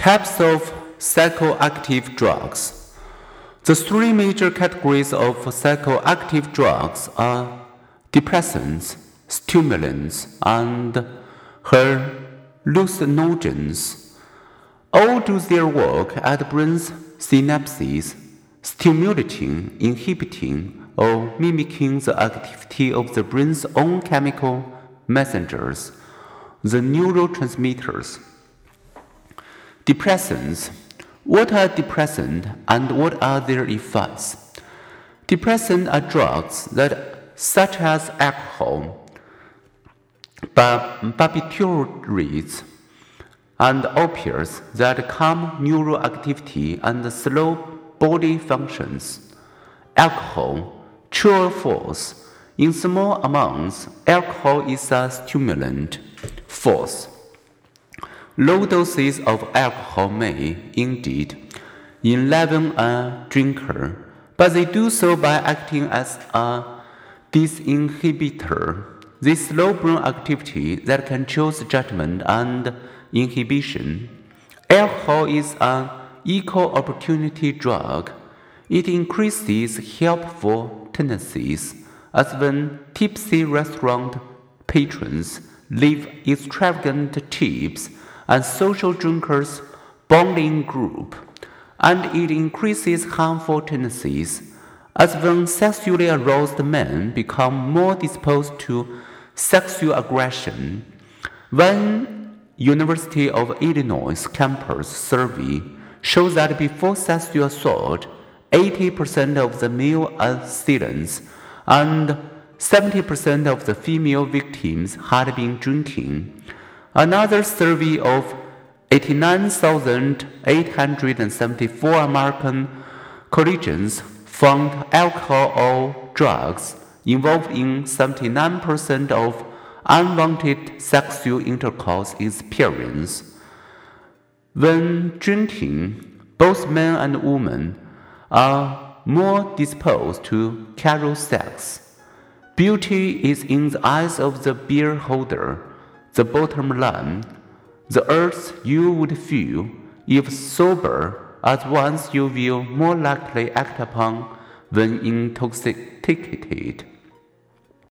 Types of psychoactive drugs. The three major categories of psychoactive drugs are depressants, stimulants, and hallucinogens. All do their work at brain's synapses, stimulating, inhibiting, or mimicking the activity of the brain's own chemical messengers, the neurotransmitters. Depressants. What are depressants and what are their effects? Depressants are drugs that, such as alcohol, barbiturates, and opiates that calm neural activity and slow body functions. Alcohol, true or false? In small amounts, alcohol is a stimulant. False. Low doses of alcohol may, indeed, enliven a drinker, but they do so by acting as a disinhibitor. This slow brain activity that controls judgment and inhibition. Alcohol is an equal opportunity drug. It increases helpful tendencies, as when tipsy restaurant patrons leave extravagant tips and social drinkers bonding group, and it increases harmful tendencies, as when sexually aroused men become more disposed to sexual aggression. One University of Illinois campus survey shows that before sexual assault, 80% of the male assailants and 70% of the female victims had been drinking. Another survey of 89,874 American collegians found alcohol or drugs involved in 79% of unwanted sexual intercourse experience. When drinking, both men and women are more disposed to casual sex. Beauty is in the eyes of the beer holder the bottom line, the earth you would feel if sober at once you will more likely act upon when intoxicated.